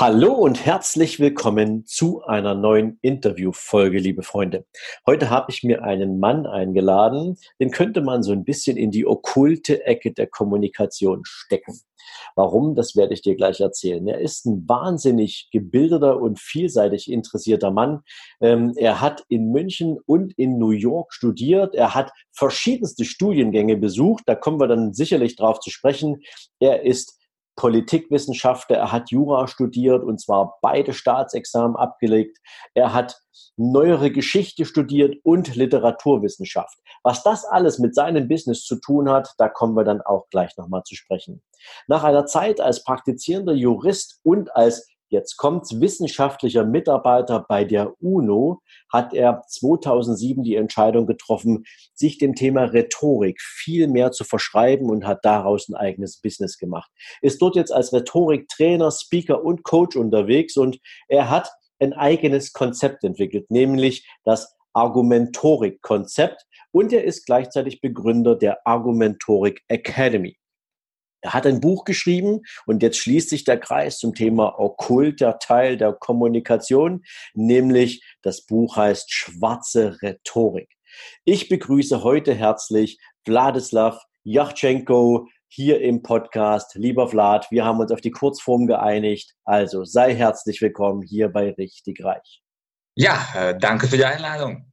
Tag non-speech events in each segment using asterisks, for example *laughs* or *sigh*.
Hallo und herzlich willkommen zu einer neuen Interviewfolge, liebe Freunde. Heute habe ich mir einen Mann eingeladen, den könnte man so ein bisschen in die okkulte Ecke der Kommunikation stecken. Warum, das werde ich dir gleich erzählen. Er ist ein wahnsinnig gebildeter und vielseitig interessierter Mann. Ähm, er hat in München und in New York studiert. Er hat verschiedenste Studiengänge besucht. Da kommen wir dann sicherlich drauf zu sprechen. Er ist Politikwissenschaftler, er hat Jura studiert und zwar beide Staatsexamen abgelegt. Er hat neuere Geschichte studiert und Literaturwissenschaft. Was das alles mit seinem Business zu tun hat, da kommen wir dann auch gleich nochmal zu sprechen. Nach einer Zeit als praktizierender Jurist und als Jetzt kommt's, wissenschaftlicher Mitarbeiter bei der UNO hat er 2007 die Entscheidung getroffen, sich dem Thema Rhetorik viel mehr zu verschreiben und hat daraus ein eigenes Business gemacht. Ist dort jetzt als Rhetoriktrainer, Speaker und Coach unterwegs und er hat ein eigenes Konzept entwickelt, nämlich das Argumentorik-Konzept und er ist gleichzeitig Begründer der Argumentorik Academy. Er hat ein Buch geschrieben und jetzt schließt sich der Kreis zum Thema okkulter Teil der Kommunikation, nämlich das Buch heißt Schwarze Rhetorik. Ich begrüße heute herzlich Wladislav Yachtschenko hier im Podcast. Lieber Vlad, wir haben uns auf die Kurzform geeinigt. Also sei herzlich willkommen hier bei Richtig Reich. Ja, äh, danke für die Einladung.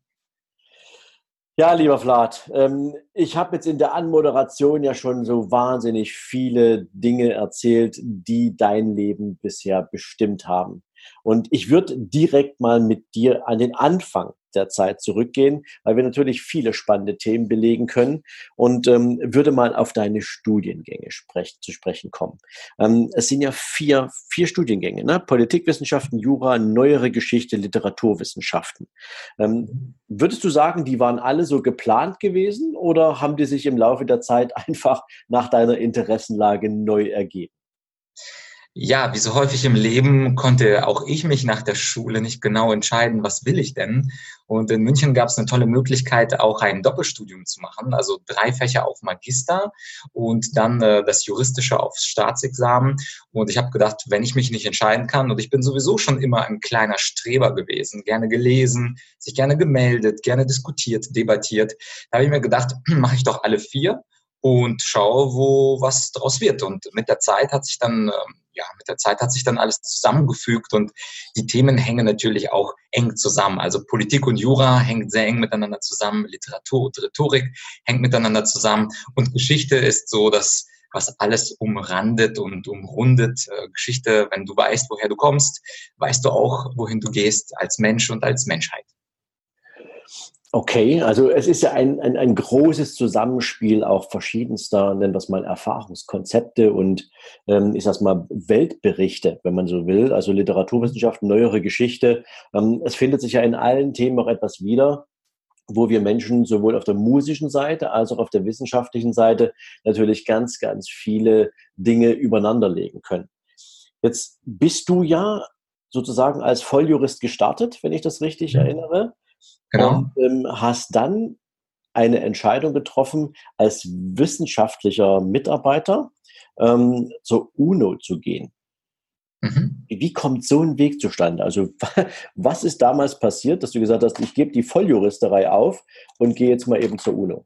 Ja, lieber Vlad, ähm, ich habe jetzt in der Anmoderation ja schon so wahnsinnig viele Dinge erzählt, die dein Leben bisher bestimmt haben. Und ich würde direkt mal mit dir an den Anfang der Zeit zurückgehen, weil wir natürlich viele spannende Themen belegen können und ähm, würde mal auf deine Studiengänge sprech, zu sprechen kommen. Ähm, es sind ja vier, vier Studiengänge, ne? Politikwissenschaften, Jura, neuere Geschichte, Literaturwissenschaften. Ähm, würdest du sagen, die waren alle so geplant gewesen oder haben die sich im Laufe der Zeit *laughs* einfach nach deiner Interessenlage neu ergeben? Ja, wie so häufig im Leben konnte auch ich mich nach der Schule nicht genau entscheiden, was will ich denn. Und in München gab es eine tolle Möglichkeit, auch ein Doppelstudium zu machen, also drei Fächer auf Magister und dann äh, das Juristische aufs Staatsexamen. Und ich habe gedacht, wenn ich mich nicht entscheiden kann, und ich bin sowieso schon immer ein kleiner Streber gewesen, gerne gelesen, sich gerne gemeldet, gerne diskutiert, debattiert, da habe ich mir gedacht, *clears throat* mache ich doch alle vier und schaue, wo was draus wird. Und mit der Zeit hat sich dann ähm, ja, mit der Zeit hat sich dann alles zusammengefügt und die Themen hängen natürlich auch eng zusammen. Also Politik und Jura hängt sehr eng miteinander zusammen, Literatur und Rhetorik hängt miteinander zusammen und Geschichte ist so, dass was alles umrandet und umrundet. Äh, Geschichte, wenn du weißt, woher du kommst, weißt du auch, wohin du gehst als Mensch und als Menschheit. Okay, also es ist ja ein, ein, ein großes Zusammenspiel auch verschiedenster, nennen wir es mal, Erfahrungskonzepte und ähm, ich sag mal Weltberichte, wenn man so will, also Literaturwissenschaft, neuere Geschichte. Ähm, es findet sich ja in allen Themen auch etwas wieder, wo wir Menschen sowohl auf der musischen Seite als auch auf der wissenschaftlichen Seite natürlich ganz, ganz viele Dinge übereinander legen können. Jetzt bist du ja sozusagen als Volljurist gestartet, wenn ich das richtig mhm. erinnere. Genau. Und ähm, hast dann eine Entscheidung getroffen, als wissenschaftlicher Mitarbeiter ähm, zur UNO zu gehen. Mhm. Wie kommt so ein Weg zustande? Also *laughs* was ist damals passiert, dass du gesagt hast, ich gebe die Volljuristerei auf und gehe jetzt mal eben zur UNO?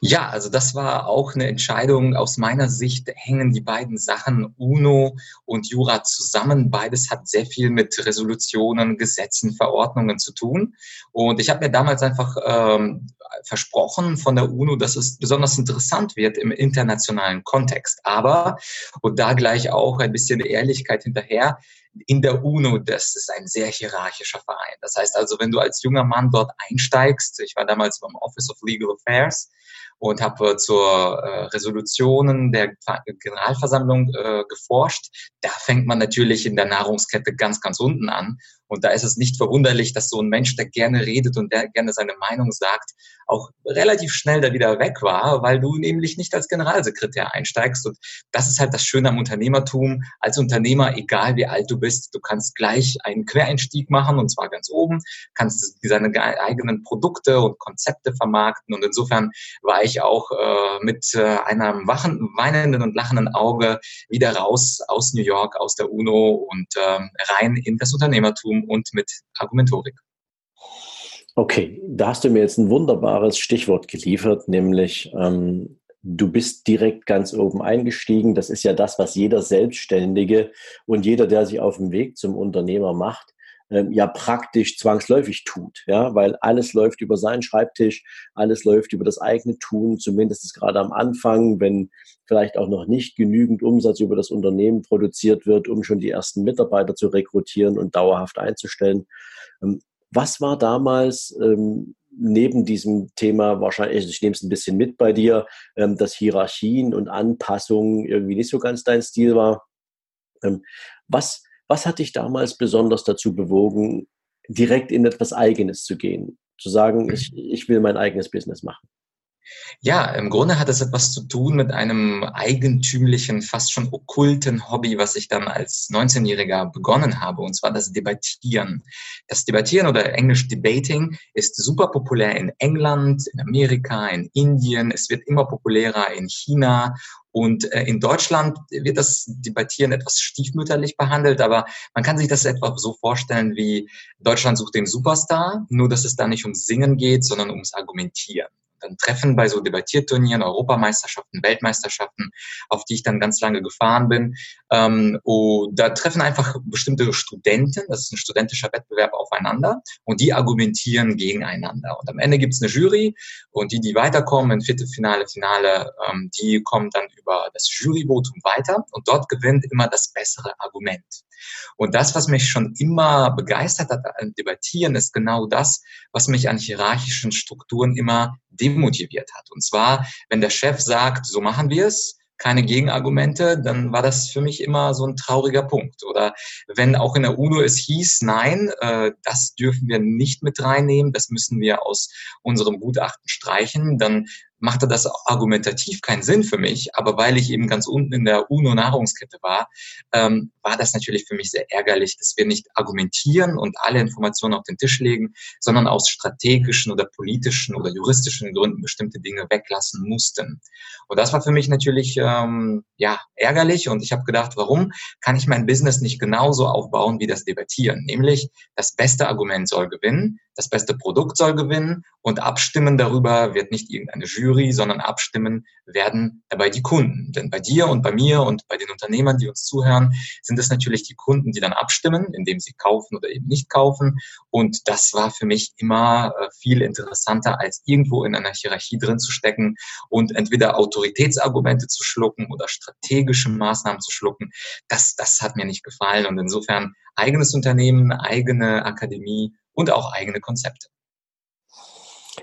Ja, also das war auch eine Entscheidung. Aus meiner Sicht hängen die beiden Sachen UNO und Jura zusammen. Beides hat sehr viel mit Resolutionen, Gesetzen, Verordnungen zu tun. Und ich habe mir damals einfach ähm, versprochen von der UNO, dass es besonders interessant wird im internationalen Kontext. Aber, und da gleich auch ein bisschen Ehrlichkeit hinterher, in der UNO, das ist ein sehr hierarchischer Verein. Das heißt also, wenn du als junger Mann dort einsteigst, ich war damals beim Office of Legal Affairs, und habe zur äh, Resolutionen der Generalversammlung äh, geforscht. Da fängt man natürlich in der Nahrungskette ganz, ganz unten an. Und da ist es nicht verwunderlich, dass so ein Mensch, der gerne redet und der gerne seine Meinung sagt, auch relativ schnell da wieder weg war, weil du nämlich nicht als Generalsekretär einsteigst. Und das ist halt das Schöne am Unternehmertum. Als Unternehmer, egal wie alt du bist, du kannst gleich einen Quereinstieg machen und zwar ganz oben, kannst deine eigenen Produkte und Konzepte vermarkten. Und insofern war ich auch äh, mit äh, einem wachen, weinenden und lachenden Auge wieder raus aus New York, aus der UNO und äh, rein in das Unternehmertum und mit Argumentorik. Okay, da hast du mir jetzt ein wunderbares Stichwort geliefert, nämlich ähm, du bist direkt ganz oben eingestiegen. Das ist ja das, was jeder Selbstständige und jeder, der sich auf dem Weg zum Unternehmer macht, ähm, ja praktisch zwangsläufig tut, ja, weil alles läuft über seinen Schreibtisch, alles läuft über das eigene Tun, zumindest gerade am Anfang, wenn vielleicht auch noch nicht genügend Umsatz über das Unternehmen produziert wird, um schon die ersten Mitarbeiter zu rekrutieren und dauerhaft einzustellen. Ähm, was war damals ähm, neben diesem Thema wahrscheinlich, ich nehme es ein bisschen mit bei dir, ähm, dass Hierarchien und Anpassungen irgendwie nicht so ganz dein Stil war. Ähm, was, was hat dich damals besonders dazu bewogen, direkt in etwas Eigenes zu gehen? Zu sagen, ich, ich will mein eigenes Business machen? Ja, im Grunde hat es etwas zu tun mit einem eigentümlichen, fast schon okkulten Hobby, was ich dann als 19-Jähriger begonnen habe, und zwar das Debattieren. Das Debattieren oder Englisch Debating ist super populär in England, in Amerika, in Indien. Es wird immer populärer in China und äh, in Deutschland wird das Debattieren etwas stiefmütterlich behandelt, aber man kann sich das etwa so vorstellen wie Deutschland sucht den Superstar, nur dass es da nicht ums Singen geht, sondern ums Argumentieren dann Treffen bei so Debattierturnieren, Europameisterschaften, Weltmeisterschaften, auf die ich dann ganz lange gefahren bin. Ähm, und da treffen einfach bestimmte Studenten, das ist ein studentischer Wettbewerb aufeinander und die argumentieren gegeneinander. Und am Ende gibt es eine Jury und die, die weiterkommen in Viertelfinale, Finale, ähm, die kommen dann über das Juryvotum weiter und dort gewinnt immer das bessere Argument. Und das, was mich schon immer begeistert hat an Debattieren, ist genau das, was mich an hierarchischen Strukturen immer demotiviert hat. Und zwar, wenn der Chef sagt, so machen wir es, keine Gegenargumente, dann war das für mich immer so ein trauriger Punkt. Oder wenn auch in der UNO es hieß, nein, äh, das dürfen wir nicht mit reinnehmen, das müssen wir aus unserem Gutachten streichen, dann machte das argumentativ keinen Sinn für mich, aber weil ich eben ganz unten in der UNO-Nahrungskette war, ähm, war das natürlich für mich sehr ärgerlich, dass wir nicht argumentieren und alle Informationen auf den Tisch legen, sondern aus strategischen oder politischen oder juristischen Gründen bestimmte Dinge weglassen mussten. Und das war für mich natürlich ähm, ja ärgerlich und ich habe gedacht, warum kann ich mein Business nicht genauso aufbauen wie das Debattieren? Nämlich das beste Argument soll gewinnen, das beste Produkt soll gewinnen und abstimmen darüber wird nicht irgendeine Jury, sondern abstimmen werden dabei die Kunden. Denn bei dir und bei mir und bei den Unternehmern, die uns zuhören, sind es natürlich die Kunden, die dann abstimmen, indem sie kaufen oder eben nicht kaufen. Und das war für mich immer äh, viel interessanter, als irgendwo in einer Hierarchie drin zu stecken und entweder Autoritätsargumente zu schlucken oder strategische Maßnahmen zu schlucken. Das, das hat mir nicht gefallen. Und insofern eigenes Unternehmen, eigene Akademie und auch eigene Konzepte.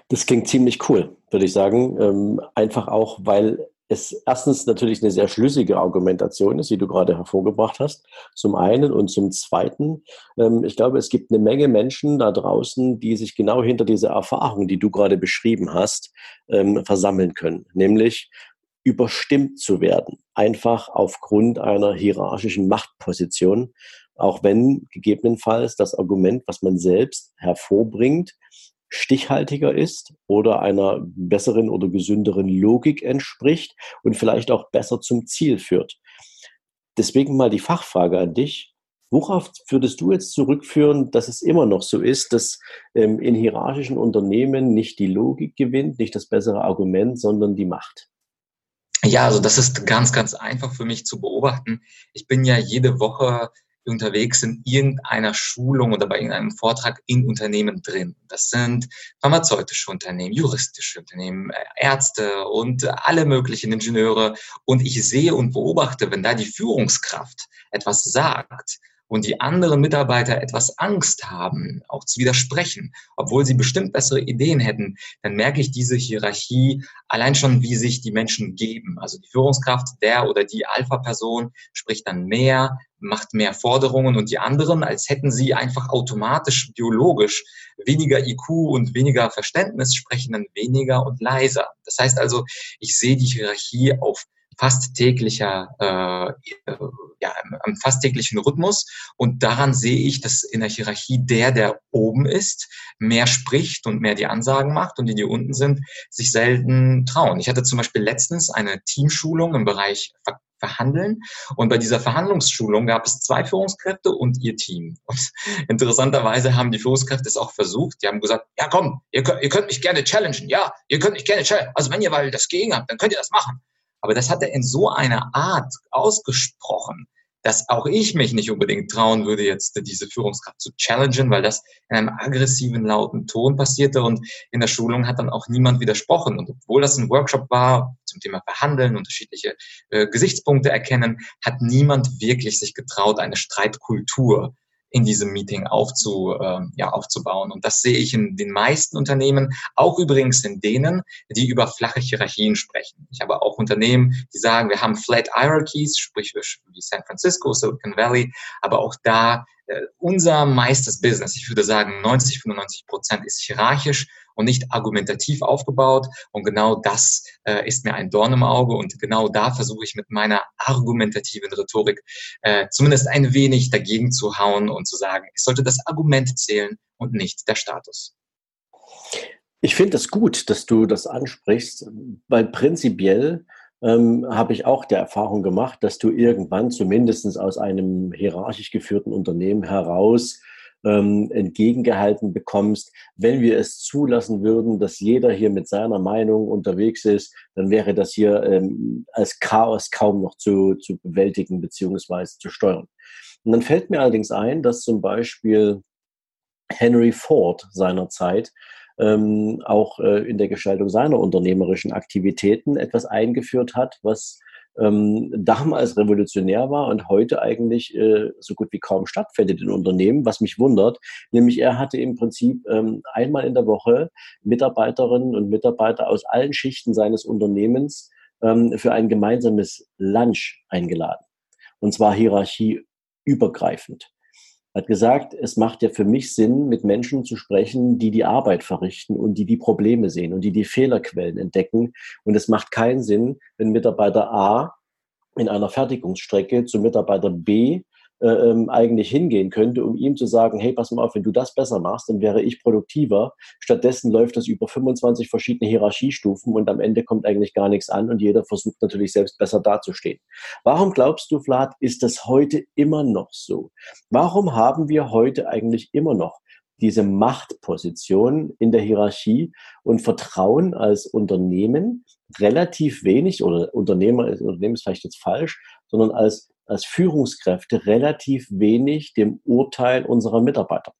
Das klingt ziemlich cool, würde ich sagen. Ähm, einfach auch, weil es erstens natürlich eine sehr schlüssige Argumentation ist, die du gerade hervorgebracht hast, zum einen. Und zum zweiten, ähm, ich glaube, es gibt eine Menge Menschen da draußen, die sich genau hinter dieser Erfahrung, die du gerade beschrieben hast, ähm, versammeln können. Nämlich überstimmt zu werden, einfach aufgrund einer hierarchischen Machtposition auch wenn gegebenenfalls das Argument, was man selbst hervorbringt, stichhaltiger ist oder einer besseren oder gesünderen Logik entspricht und vielleicht auch besser zum Ziel führt. Deswegen mal die Fachfrage an dich. Worauf würdest du jetzt zurückführen, dass es immer noch so ist, dass ähm, in hierarchischen Unternehmen nicht die Logik gewinnt, nicht das bessere Argument, sondern die Macht? Ja, also das ist ganz, ganz einfach für mich zu beobachten. Ich bin ja jede Woche unterwegs in irgendeiner Schulung oder bei irgendeinem Vortrag in Unternehmen drin. Das sind pharmazeutische Unternehmen, juristische Unternehmen, äh, Ärzte und alle möglichen Ingenieure. Und ich sehe und beobachte, wenn da die Führungskraft etwas sagt und die anderen Mitarbeiter etwas Angst haben, auch zu widersprechen, obwohl sie bestimmt bessere Ideen hätten, dann merke ich diese Hierarchie allein schon, wie sich die Menschen geben. Also die Führungskraft, der oder die Alpha-Person spricht dann mehr, macht mehr Forderungen und die anderen, als hätten sie einfach automatisch biologisch weniger IQ und weniger Verständnis, sprechen dann weniger und leiser. Das heißt also, ich sehe die Hierarchie auf fast täglicher, äh, ja, am fast täglichen Rhythmus. Und daran sehe ich, dass in der Hierarchie der, der oben ist, mehr spricht und mehr die Ansagen macht und die, die unten sind, sich selten trauen. Ich hatte zum Beispiel letztens eine Teamschulung im Bereich Ver Verhandeln. Und bei dieser Verhandlungsschulung gab es zwei Führungskräfte und ihr Team. Und *laughs* interessanterweise haben die Führungskräfte es auch versucht. Die haben gesagt, ja komm, ihr könnt, ihr könnt mich gerne challengen. Ja, ihr könnt mich gerne challengen. Also wenn ihr mal das gegen habt, dann könnt ihr das machen. Aber das hat er in so einer Art ausgesprochen, dass auch ich mich nicht unbedingt trauen würde, jetzt diese Führungskraft zu challengen, weil das in einem aggressiven, lauten Ton passierte und in der Schulung hat dann auch niemand widersprochen. Und obwohl das ein Workshop war zum Thema Verhandeln, unterschiedliche äh, Gesichtspunkte erkennen, hat niemand wirklich sich getraut, eine Streitkultur in diesem Meeting aufzu, äh, ja, aufzubauen. Und das sehe ich in den meisten Unternehmen, auch übrigens in denen, die über flache Hierarchien sprechen. Ich habe auch Unternehmen, die sagen, wir haben Flat Hierarchies, sprich wie San Francisco, Silicon Valley, aber auch da äh, unser meistes Business, ich würde sagen 90, 95 Prozent ist hierarchisch und nicht argumentativ aufgebaut. Und genau das äh, ist mir ein Dorn im Auge. Und genau da versuche ich mit meiner argumentativen Rhetorik äh, zumindest ein wenig dagegen zu hauen und zu sagen, es sollte das Argument zählen und nicht der Status. Ich finde es gut, dass du das ansprichst, weil prinzipiell ähm, habe ich auch der Erfahrung gemacht, dass du irgendwann zumindest aus einem hierarchisch geführten Unternehmen heraus ähm, entgegengehalten bekommst. Wenn wir es zulassen würden, dass jeder hier mit seiner Meinung unterwegs ist, dann wäre das hier ähm, als Chaos kaum noch zu, zu bewältigen beziehungsweise zu steuern. Und dann fällt mir allerdings ein, dass zum Beispiel Henry Ford seinerzeit ähm, auch äh, in der Gestaltung seiner unternehmerischen Aktivitäten etwas eingeführt hat, was ähm, damals revolutionär war und heute eigentlich äh, so gut wie kaum stattfindet in Unternehmen, was mich wundert. Nämlich er hatte im Prinzip ähm, einmal in der Woche Mitarbeiterinnen und Mitarbeiter aus allen Schichten seines Unternehmens ähm, für ein gemeinsames Lunch eingeladen. Und zwar hierarchieübergreifend hat gesagt, es macht ja für mich Sinn, mit Menschen zu sprechen, die die Arbeit verrichten und die die Probleme sehen und die die Fehlerquellen entdecken. Und es macht keinen Sinn, wenn Mitarbeiter A in einer Fertigungsstrecke zu Mitarbeiter B ähm, eigentlich hingehen könnte, um ihm zu sagen, hey, pass mal auf, wenn du das besser machst, dann wäre ich produktiver. Stattdessen läuft das über 25 verschiedene Hierarchiestufen und am Ende kommt eigentlich gar nichts an und jeder versucht natürlich selbst besser dazustehen. Warum glaubst du, Vlad, ist das heute immer noch so? Warum haben wir heute eigentlich immer noch diese Machtposition in der Hierarchie und vertrauen als Unternehmen relativ wenig oder Unternehmer, Unternehmen ist vielleicht jetzt falsch, sondern als als Führungskräfte relativ wenig dem Urteil unserer Mitarbeiter.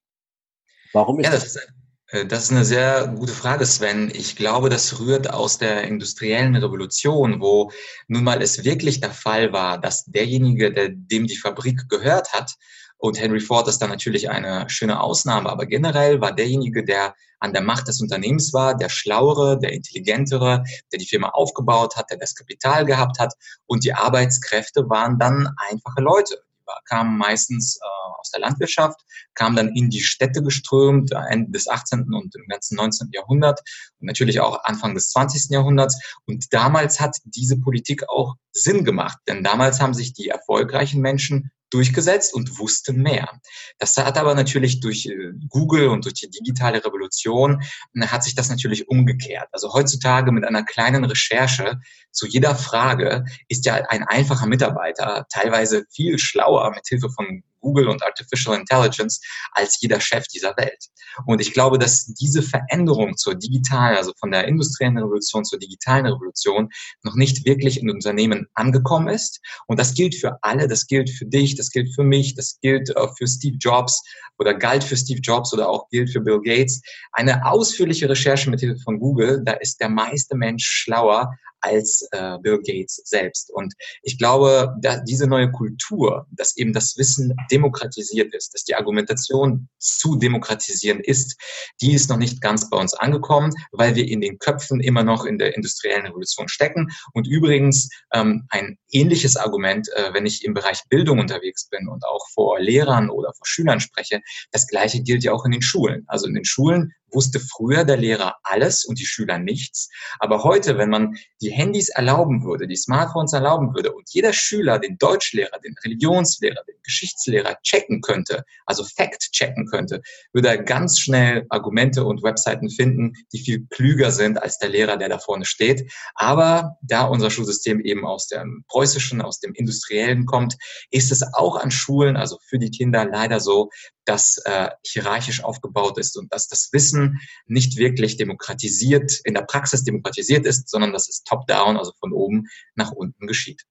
Warum ist ja, das? das? Äh, das ist eine sehr gute Frage, Sven. Ich glaube, das rührt aus der industriellen Revolution, wo nun mal es wirklich der Fall war, dass derjenige, der, dem die Fabrik gehört hat, und Henry Ford ist dann natürlich eine schöne Ausnahme, aber generell war derjenige, der an der Macht des Unternehmens war, der Schlauere, der Intelligentere, der die Firma aufgebaut hat, der das Kapital gehabt hat und die Arbeitskräfte waren dann einfache Leute. Die kamen meistens äh, aus der Landwirtschaft, kamen dann in die Städte geströmt, Ende des 18. und im ganzen 19. Jahrhundert und natürlich auch Anfang des 20. Jahrhunderts. Und damals hat diese Politik auch Sinn gemacht, denn damals haben sich die erfolgreichen Menschen durchgesetzt und wusste mehr. Das hat aber natürlich durch äh, Google und durch die digitale Revolution äh, hat sich das natürlich umgekehrt. Also heutzutage mit einer kleinen Recherche zu jeder Frage ist ja ein einfacher Mitarbeiter teilweise viel schlauer mit Hilfe von Google und Artificial Intelligence als jeder Chef dieser Welt. Und ich glaube, dass diese Veränderung zur digitalen, also von der industriellen Revolution zur digitalen Revolution noch nicht wirklich in Unternehmen angekommen ist. Und das gilt für alle, das gilt für dich, das gilt für mich, das gilt äh, für Steve Jobs oder galt für Steve Jobs oder auch gilt für Bill Gates. Eine ausführliche Recherche mit Hilfe von Google, da ist der meiste Mensch schlauer als äh, Bill Gates selbst. Und ich glaube, dass diese neue Kultur, dass eben das Wissen demokratisiert ist, dass die Argumentation zu demokratisieren ist, die ist noch nicht ganz bei uns angekommen, weil wir in den Köpfen immer noch in der industriellen Revolution stecken. Und übrigens ähm, ein ähnliches Argument, äh, wenn ich im Bereich Bildung unterwegs bin und auch vor Lehrern oder vor Schülern spreche, das gleiche gilt ja auch in den Schulen. Also in den Schulen wusste früher der Lehrer alles und die Schüler nichts. Aber heute, wenn man die Handys erlauben würde, die Smartphones erlauben würde und jeder Schüler den Deutschlehrer, den Religionslehrer, den Geschichtslehrer checken könnte, also Fact checken könnte, würde er ganz schnell Argumente und Webseiten finden, die viel klüger sind als der Lehrer, der da vorne steht. Aber da unser Schulsystem eben aus dem preußischen, aus dem industriellen kommt, ist es auch an Schulen, also für die Kinder leider so, das äh, hierarchisch aufgebaut ist und dass das Wissen nicht wirklich demokratisiert, in der Praxis demokratisiert ist, sondern dass es top-down, also von oben nach unten geschieht.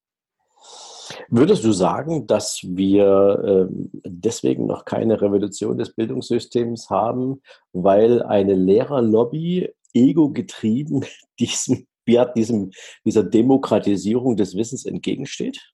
Würdest du sagen, dass wir äh, deswegen noch keine Revolution des Bildungssystems haben, weil eine Lehrerlobby ego-getrieben *laughs* diesem, diesem, dieser Demokratisierung des Wissens entgegensteht?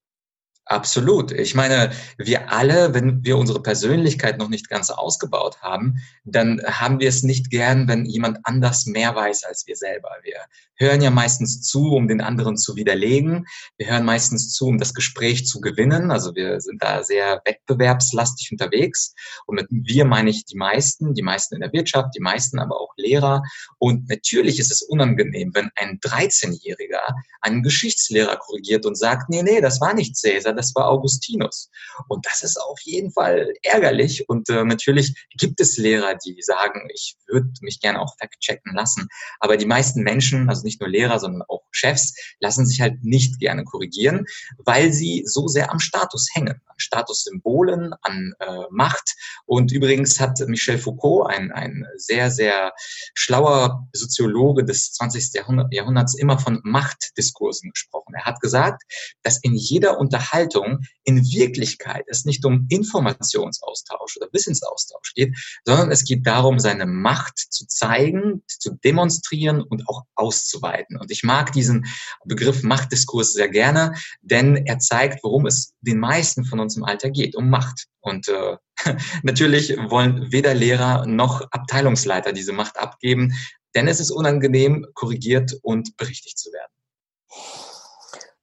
Absolut. Ich meine, wir alle, wenn wir unsere Persönlichkeit noch nicht ganz ausgebaut haben, dann haben wir es nicht gern, wenn jemand anders mehr weiß als wir selber. Wir hören ja meistens zu, um den anderen zu widerlegen. Wir hören meistens zu, um das Gespräch zu gewinnen. Also wir sind da sehr wettbewerbslastig unterwegs. Und mit wir meine ich die meisten, die meisten in der Wirtschaft, die meisten aber auch Lehrer. Und natürlich ist es unangenehm, wenn ein 13-Jähriger einen Geschichtslehrer korrigiert und sagt, nee, nee, das war nicht Cäsar, das war Augustinus. Und das ist auf jeden Fall ärgerlich. Und äh, natürlich gibt es Lehrer, die sagen, ich würde mich gerne auch fact-checken lassen. Aber die meisten Menschen, also nicht nur Lehrer, sondern auch Chefs, lassen sich halt nicht gerne korrigieren, weil sie so sehr am Status hängen, an Statussymbolen, an äh, Macht. Und übrigens hat Michel Foucault, ein, ein sehr, sehr schlauer Soziologe des 20. Jahrhunderts, immer von Machtdiskursen gesprochen. Er hat gesagt, dass in jeder Unterhaltung Unterhaltung in Wirklichkeit es nicht um Informationsaustausch oder Wissensaustausch geht, sondern es geht darum, seine Macht zu zeigen, zu demonstrieren und auch auszuweiten. Und ich mag diesen Begriff Machtdiskurs sehr gerne, denn er zeigt, worum es den meisten von uns im Alter geht, um Macht. Und äh, *laughs* natürlich wollen weder Lehrer noch Abteilungsleiter diese Macht abgeben, denn es ist unangenehm, korrigiert und berichtigt zu werden.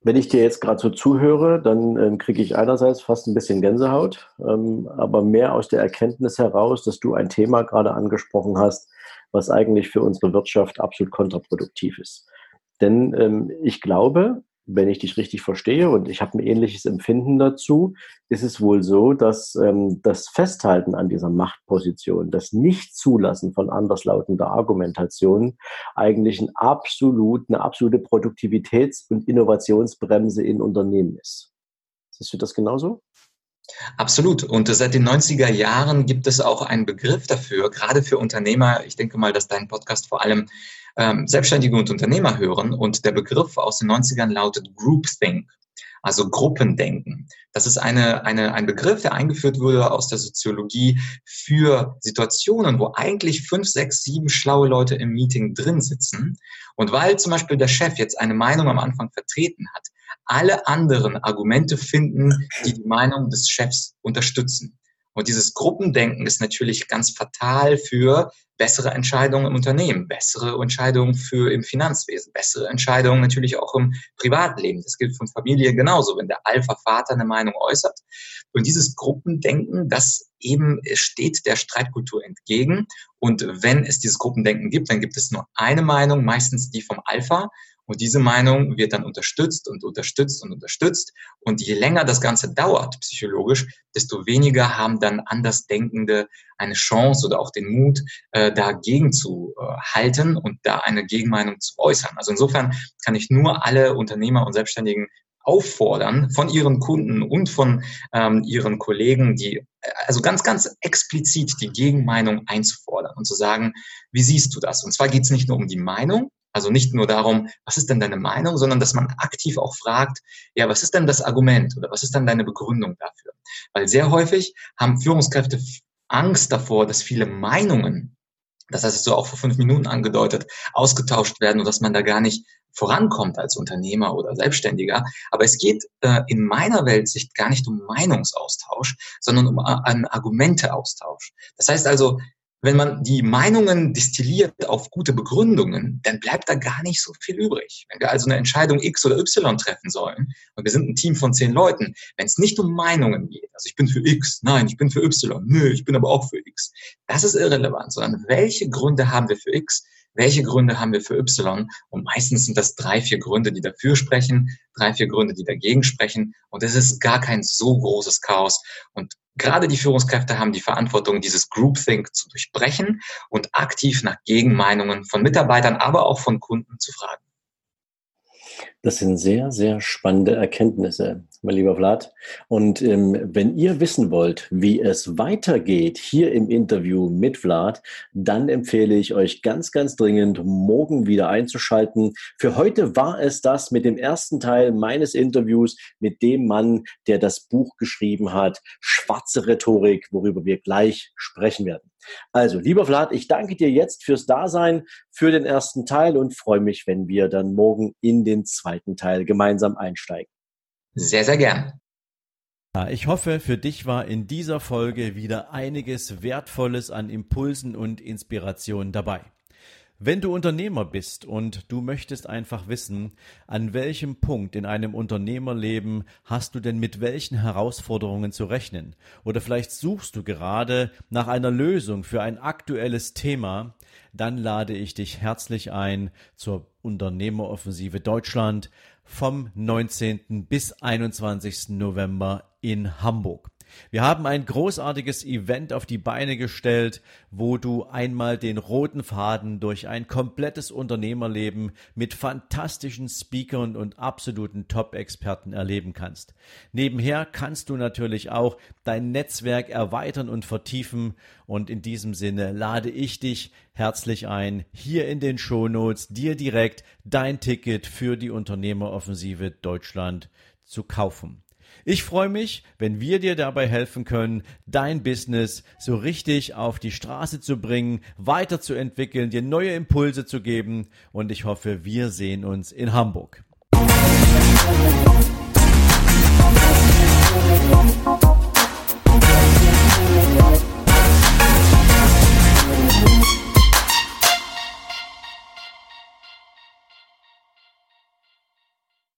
Wenn ich dir jetzt gerade so zuhöre, dann ähm, kriege ich einerseits fast ein bisschen Gänsehaut, ähm, aber mehr aus der Erkenntnis heraus, dass du ein Thema gerade angesprochen hast, was eigentlich für unsere Wirtschaft absolut kontraproduktiv ist. Denn ähm, ich glaube, wenn ich dich richtig verstehe, und ich habe ein ähnliches Empfinden dazu, ist es wohl so, dass ähm, das Festhalten an dieser Machtposition, das Nicht-Zulassen von anderslautender Argumentation eigentlich ein absolut, eine absolute Produktivitäts- und Innovationsbremse in Unternehmen ist. Siehst du das genauso? Absolut. Und seit den 90er Jahren gibt es auch einen Begriff dafür, gerade für Unternehmer. Ich denke mal, dass dein Podcast vor allem ähm, Selbstständige und Unternehmer hören. Und der Begriff aus den 90ern lautet Groupthink, also Gruppendenken. Das ist eine, eine, ein Begriff, der eingeführt wurde aus der Soziologie für Situationen, wo eigentlich fünf, sechs, sieben schlaue Leute im Meeting drin sitzen. Und weil zum Beispiel der Chef jetzt eine Meinung am Anfang vertreten hat, alle anderen Argumente finden, die die Meinung des Chefs unterstützen. Und dieses Gruppendenken ist natürlich ganz fatal für bessere Entscheidungen im Unternehmen, bessere Entscheidungen für im Finanzwesen, bessere Entscheidungen natürlich auch im Privatleben. Das gilt von Familie genauso, wenn der Alpha-Vater eine Meinung äußert. Und dieses Gruppendenken, das eben steht der Streitkultur entgegen. Und wenn es dieses Gruppendenken gibt, dann gibt es nur eine Meinung, meistens die vom Alpha. Und diese Meinung wird dann unterstützt und unterstützt und unterstützt. Und je länger das Ganze dauert, psychologisch, desto weniger haben dann Andersdenkende eine Chance oder auch den Mut, äh, dagegen zu äh, halten und da eine Gegenmeinung zu äußern. Also insofern kann ich nur alle Unternehmer und Selbstständigen auffordern von ihren Kunden und von ähm, ihren Kollegen, die äh, also ganz, ganz explizit die Gegenmeinung einzufordern und zu sagen, wie siehst du das? Und zwar geht es nicht nur um die Meinung, also nicht nur darum, was ist denn deine Meinung, sondern dass man aktiv auch fragt, ja, was ist denn das Argument oder was ist denn deine Begründung dafür? Weil sehr häufig haben Führungskräfte Angst davor, dass viele Meinungen, das heißt so auch vor fünf Minuten angedeutet, ausgetauscht werden und dass man da gar nicht vorankommt als Unternehmer oder Selbstständiger. Aber es geht äh, in meiner Weltsicht gar nicht um Meinungsaustausch, sondern um äh, einen Argumenteaustausch. Das heißt also, wenn man die Meinungen destilliert auf gute Begründungen, dann bleibt da gar nicht so viel übrig. Wenn wir also eine Entscheidung X oder Y treffen sollen, und wir sind ein Team von zehn Leuten, wenn es nicht um Meinungen geht, also ich bin für X, nein, ich bin für Y, nö, ich bin aber auch für X, das ist irrelevant, sondern welche Gründe haben wir für X, welche Gründe haben wir für Y? Und meistens sind das drei, vier Gründe, die dafür sprechen, drei, vier Gründe, die dagegen sprechen. Und es ist gar kein so großes Chaos. Und gerade die Führungskräfte haben die Verantwortung, dieses Groupthink zu durchbrechen und aktiv nach Gegenmeinungen von Mitarbeitern, aber auch von Kunden zu fragen. Das sind sehr, sehr spannende Erkenntnisse, mein lieber Vlad. Und ähm, wenn ihr wissen wollt, wie es weitergeht hier im Interview mit Vlad, dann empfehle ich euch ganz, ganz dringend, morgen wieder einzuschalten. Für heute war es das mit dem ersten Teil meines Interviews mit dem Mann, der das Buch geschrieben hat, Schwarze Rhetorik, worüber wir gleich sprechen werden. Also, lieber Vlad, ich danke dir jetzt fürs Dasein, für den ersten Teil und freue mich, wenn wir dann morgen in den zweiten Teil gemeinsam einsteigen. Sehr, sehr gern. Ich hoffe, für dich war in dieser Folge wieder einiges Wertvolles an Impulsen und Inspirationen dabei. Wenn du Unternehmer bist und du möchtest einfach wissen, an welchem Punkt in einem Unternehmerleben hast du denn mit welchen Herausforderungen zu rechnen? Oder vielleicht suchst du gerade nach einer Lösung für ein aktuelles Thema, dann lade ich dich herzlich ein zur Unternehmeroffensive Deutschland vom 19. bis 21. November in Hamburg. Wir haben ein großartiges Event auf die Beine gestellt, wo du einmal den roten Faden durch ein komplettes Unternehmerleben mit fantastischen Speakern und absoluten Top-Experten erleben kannst. Nebenher kannst du natürlich auch dein Netzwerk erweitern und vertiefen und in diesem Sinne lade ich dich herzlich ein, hier in den Shownotes dir direkt dein Ticket für die Unternehmeroffensive Deutschland zu kaufen. Ich freue mich, wenn wir dir dabei helfen können, dein Business so richtig auf die Straße zu bringen, weiterzuentwickeln, dir neue Impulse zu geben und ich hoffe, wir sehen uns in Hamburg.